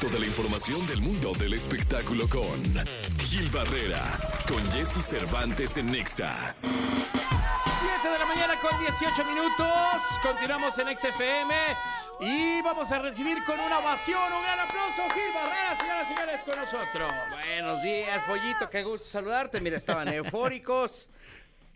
Toda la información del mundo del espectáculo con Gil Barrera, con Jesse Cervantes en Nexa. 7 de la mañana con 18 minutos. Continuamos en XFM y vamos a recibir con una ovación, un gran aplauso, Gil Barrera, señoras y señores, con nosotros. Buenos días, pollito, qué gusto saludarte. Mira, estaban eufóricos.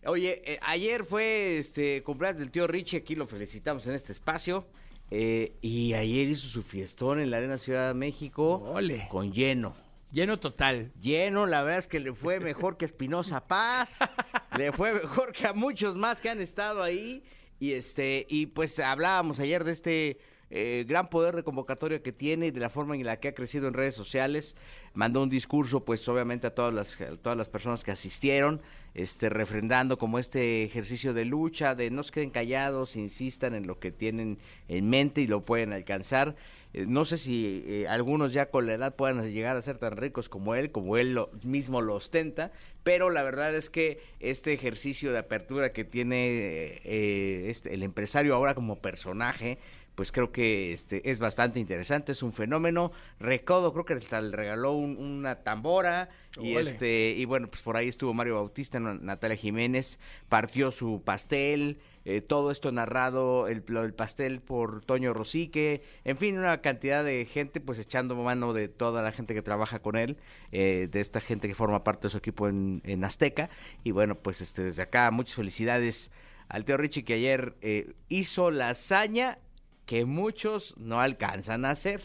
Oye, eh, ayer fue este cumpleaños del tío Richie, aquí lo felicitamos en este espacio. Eh, y ayer hizo su fiestón en la Arena Ciudad de México Ole. con lleno. Lleno total. Lleno, la verdad es que le fue mejor que Espinosa Paz, le fue mejor que a muchos más que han estado ahí. Y este, y pues hablábamos ayer de este eh, gran poder de convocatoria que tiene y de la forma en la que ha crecido en redes sociales. Mandó un discurso, pues obviamente a todas las, todas las personas que asistieron, este, refrendando como este ejercicio de lucha, de no se queden callados, insistan en lo que tienen en mente y lo pueden alcanzar. Eh, no sé si eh, algunos ya con la edad puedan llegar a ser tan ricos como él, como él lo- mismo lo ostenta, pero la verdad es que este ejercicio de apertura que tiene eh, este, el empresario ahora como personaje, pues creo que este es bastante interesante, es un fenómeno. Recodo creo que hasta le regaló un- una tambora y este y bueno, pues por ahí estuvo Mario Bautista, Na- Natalia Jiménez, partió su pastel, eh, todo esto narrado, el, del pastel por Toño Rosique, en fin, una cantidad de gente pues echando mano de toda la gente que trabaja con él, eh, de esta gente que forma parte de su equipo en, en Azteca. Y bueno, pues este desde acá muchas felicidades al Teo Richie que ayer eh, hizo la hazaña que muchos no alcanzan a hacer.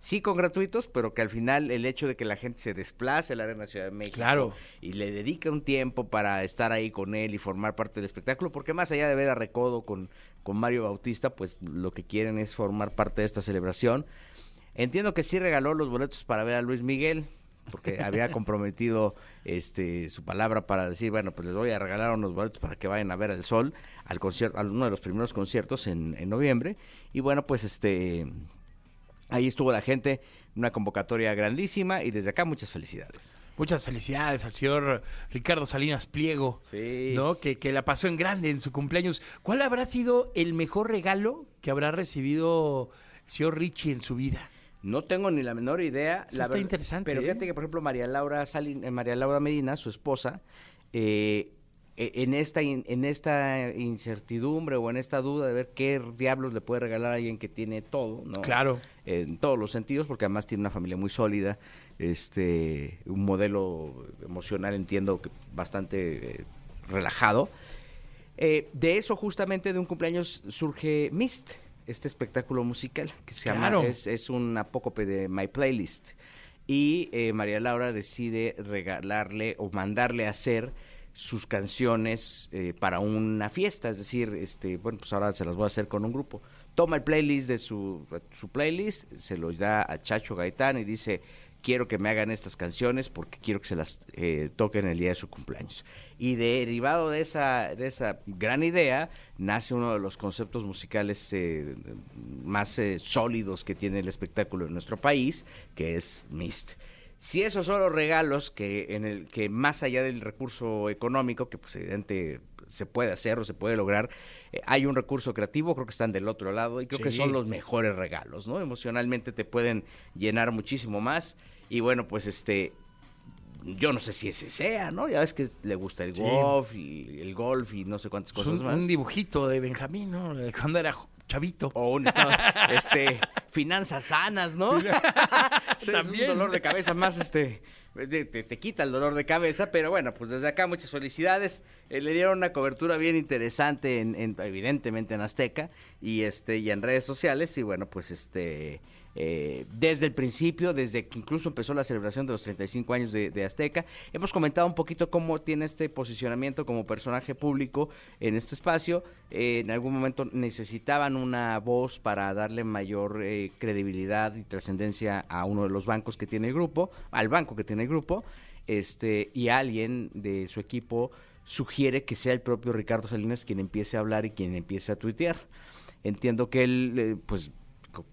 Sí con gratuitos, pero que al final el hecho de que la gente se desplace a la Arena Ciudad de México Claro. y le dedica un tiempo para estar ahí con él y formar parte del espectáculo, porque más allá de ver a Recodo con, con Mario Bautista, pues lo que quieren es formar parte de esta celebración. Entiendo que sí regaló los boletos para ver a Luis Miguel, porque había comprometido este su palabra para decir, bueno, pues les voy a regalar unos boletos para que vayan a ver el sol al concierto, a uno de los primeros conciertos en, en noviembre. Y bueno, pues este ahí estuvo la gente, una convocatoria grandísima y desde acá muchas felicidades. Muchas felicidades al señor Ricardo Salinas Pliego, Sí. ¿no? Que, que la pasó en grande en su cumpleaños. ¿Cuál habrá sido el mejor regalo que habrá recibido el señor Richie en su vida? No tengo ni la menor idea. Eso la está verdad- interesante, Pero ¿eh? fíjate que, por ejemplo, María Laura Salin, eh, María Laura Medina, su esposa, eh, en esta en esta incertidumbre o en esta duda de ver qué diablos le puede regalar a alguien que tiene todo, ¿no? Claro. En todos los sentidos, porque además tiene una familia muy sólida, este, un modelo emocional, entiendo, que bastante eh, relajado. Eh, de eso, justamente, de un cumpleaños surge Mist, este espectáculo musical que se Claro. llama, es, es un apócope de My Playlist. Y eh, María Laura decide regalarle o mandarle a hacer sus canciones eh, para una fiesta, es decir, este, bueno, pues ahora se las voy a hacer con un grupo. Toma el playlist de su, su playlist, se lo da a Chacho Gaitán y dice, quiero que me hagan estas canciones porque quiero que se las eh, toquen el día de su cumpleaños. Y derivado de esa, de esa gran idea, nace uno de los conceptos musicales eh, más eh, sólidos que tiene el espectáculo en nuestro país, que es Mist. Si esos son los regalos que en el que más allá del recurso económico, que pues evidente se puede hacer o se puede lograr, eh, hay un recurso creativo, creo que están del otro lado y creo que son los mejores regalos, ¿no? Emocionalmente te pueden llenar muchísimo más y bueno, pues este yo no sé si ese sea, ¿no? Ya ves que le gusta el Sí. golf y el golf y no sé cuántas cosas un, más. un dibujito de Benjamín, ¿no? Cuando era chavito. O un estado- este, finanzas sanas, ¿no? Sí, es un También. dolor de cabeza más, este, te, te- te quita el dolor de cabeza, pero bueno, pues desde acá muchas felicidades. Eh, le dieron una cobertura bien interesante, en, en- evidentemente en Azteca y este y en redes sociales y bueno, pues este eh, desde el principio, desde que incluso empezó la celebración de los 35 años de, Azteca. Hemos comentado un poquito cómo tiene este posicionamiento como personaje público en este espacio. Eh, en algún momento necesitaban una voz para darle mayor eh, credibilidad y trascendencia a uno de los bancos que tiene el grupo, al banco que tiene el grupo, este, y alguien de su equipo sugiere que sea el propio Ricardo Salinas quien empiece a hablar y quien empiece a tuitear. Entiendo que él, eh, pues,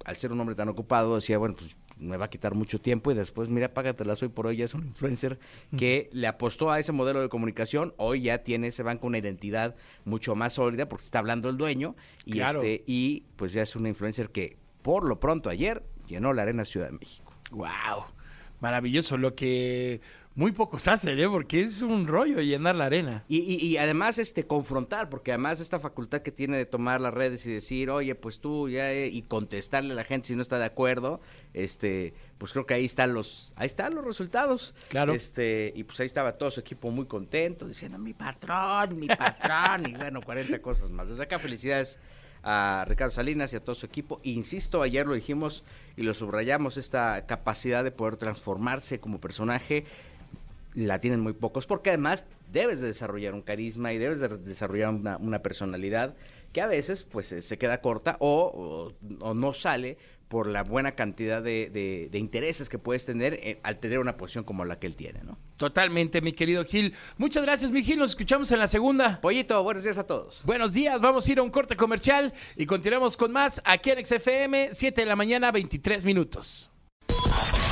al ser un hombre tan ocupado, decía, bueno, pues me va a quitar mucho tiempo y después, mira, págatela hoy por hoy, ya es un influencer que le apostó a ese modelo de comunicación, hoy ya tiene ese banco una identidad mucho más sólida porque está hablando el dueño y Claro. este y pues ya es una influencer que por lo pronto ayer llenó la Arena Ciudad de México. Wow, maravilloso, lo que muy pocos hacen, ¿eh? Porque es un rollo llenar la arena. Y, y, y, además este confrontar, porque además esta facultad que tiene de tomar las redes y decir, oye, pues tú ya eh", y contestarle a la gente si no está de acuerdo, este, pues creo que ahí están los, ahí están los resultados. Claro. Este, y pues ahí estaba todo su equipo muy contento, diciendo mi patrón, mi patrón, y bueno, 40 cosas más. Desde acá felicidades a Ricardo Salinas y a todo su equipo. Insisto, ayer lo dijimos y lo subrayamos, esta capacidad de poder transformarse como personaje la tienen muy pocos, porque además debes de desarrollar un carisma y debes de desarrollar una, una personalidad que a veces pues se queda corta o, o, o no sale por la buena cantidad de, de, de intereses que puedes tener eh, al tener una posición como la que él tiene, ¿no? Totalmente, mi querido Gil. Muchas gracias, mi Gil. Nos escuchamos en la segunda. Pollito, buenos días a todos. Buenos días. Vamos a ir a un corte comercial y continuamos con más aquí en XFM, 7 de la mañana, 23 minutos.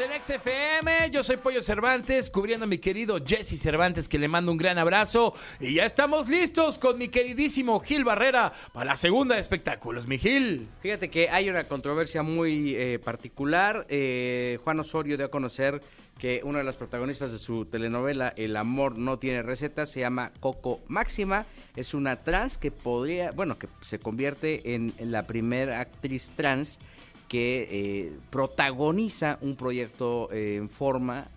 En XFM. Yo soy Pollo Cervantes, cubriendo a mi querido Jesse Cervantes, que le mando un gran abrazo. Y ya estamos listos con mi queridísimo Gil Barrera para la segunda de espectáculos, mi Gil. Fíjate que hay una controversia muy eh, particular. Eh, Juan Osorio dio a conocer que una de las protagonistas de su telenovela El amor no tiene receta se llama Coco Máxima. Es una trans que podría, bueno, que se convierte en la primera actriz trans que eh, protagoniza un proyecto eh, en forma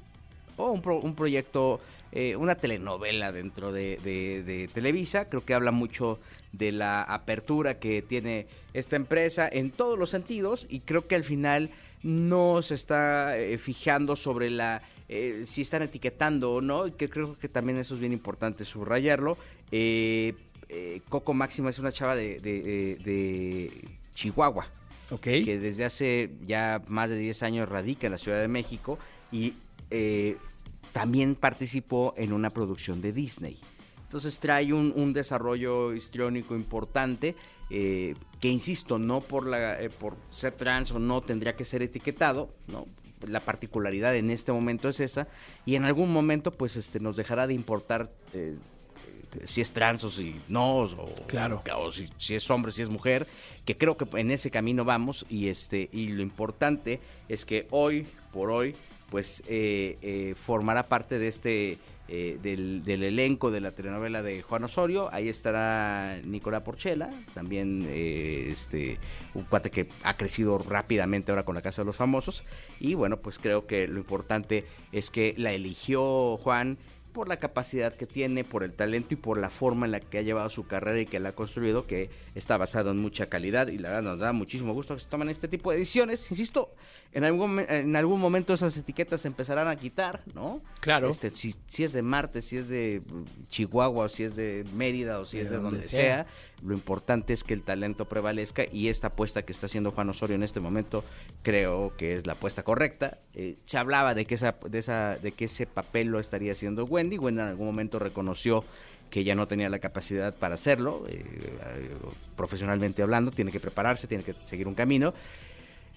o un, pro, un proyecto, eh, una telenovela dentro de, de, Televisa. Creo que habla mucho de la apertura que tiene esta empresa en todos los sentidos y creo que al final no se está eh, fijando sobre la eh, si están etiquetando o no, y que creo que también eso es bien importante subrayarlo. Eh, Coco Máxima es una chava de, de Chihuahua, que desde hace ya más de 10 años radica en la Ciudad de México y eh, también participó en una producción de Disney. Entonces trae un, un desarrollo histriónico importante eh, que insisto, no por, la, eh, por ser trans o no tendría que ser etiquetado, ¿no? La particularidad en este momento es esa y en algún momento pues este nos dejará de importar eh, si es trans o si no, o, claro. o, si, si, es hombre, si es mujer, que creo que en ese camino vamos y este y lo importante es que hoy por hoy pues eh, eh, formará parte de este eh, del, del, elenco de la telenovela de Juan Osorio. Ahí estará Nicolás Porchela, también eh, este, un cuate que ha crecido rápidamente ahora con la Casa de los Famosos. Y bueno, pues creo que lo importante es que la eligió Juan por la capacidad que tiene, por el talento y por la forma en la que ha llevado su carrera y que la ha construido, que está basado en mucha calidad y la verdad nos da muchísimo gusto que se tomen este tipo de ediciones. Insisto, en algún, en algún momento esas etiquetas se empezarán a quitar, ¿no? Claro. Este, si, si, es de Marte, si es de Chihuahua, o si es de Mérida, o si de es de donde, donde sea. sea, lo importante es que el talento prevalezca y esta apuesta que está haciendo Juan Osorio en este momento creo que es la apuesta correcta. Eh, se hablaba de que, esa, de, esa, de que ese papel lo estaría haciendo Wendy. Wendy en algún momento reconoció que ya no tenía la capacidad para hacerlo, eh, profesionalmente hablando, tiene que prepararse, tiene que seguir un camino.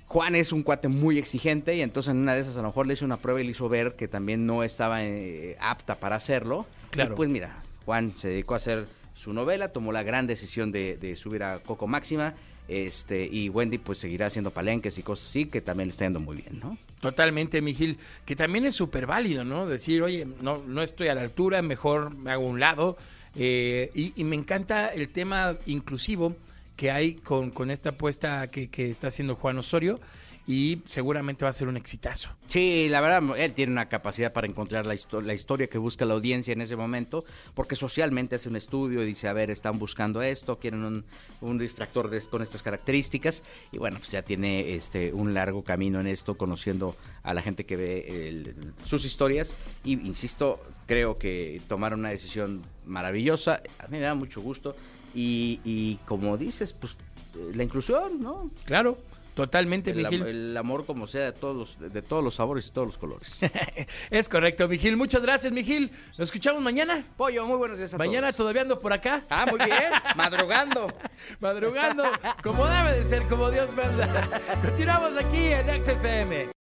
Juan es un cuate muy exigente y entonces en una de esas a lo mejor le hizo una prueba y le hizo ver que también no estaba eh, apta para hacerlo. Claro. Y pues mira, Juan se dedicó a hacer su novela, tomó la gran decisión de, subir a Coco Máxima. Este, y Wendy pues seguirá haciendo palenques y cosas así, que también está yendo muy bien, ¿no? Totalmente, Mijil, que también es súper válido, ¿no? Decir, oye, no, no estoy a la altura, mejor me hago un lado. Eh, y, y, me encanta el tema inclusivo que hay con, con esta apuesta que, que está haciendo Juan Osorio y seguramente va a ser un exitazo. Sí, la verdad, él tiene una capacidad para encontrar la, histo la, historia que busca la audiencia en ese momento, porque socialmente hace un estudio y dice, a ver, están buscando esto, quieren un, un distractor de, con estas características, y bueno, pues ya tiene este un largo camino en esto, conociendo a la gente que ve el, sus historias, y insisto, creo que tomaron una decisión maravillosa, a mí me da mucho gusto, y, y como dices, pues la inclusión, ¿no? Claro. Totalmente, el, Vigil. El amor como sea de todos los, de todos los sabores y todos los colores. es correcto, Vigil. Muchas gracias, Vigil. Nos escuchamos mañana. Pollo, muy buenos días a Mañana todos. todavía ando por acá. Ah, muy bien. Madrugando. Madrugando. Como debe de ser, como Dios manda. Continuamos aquí en XFM.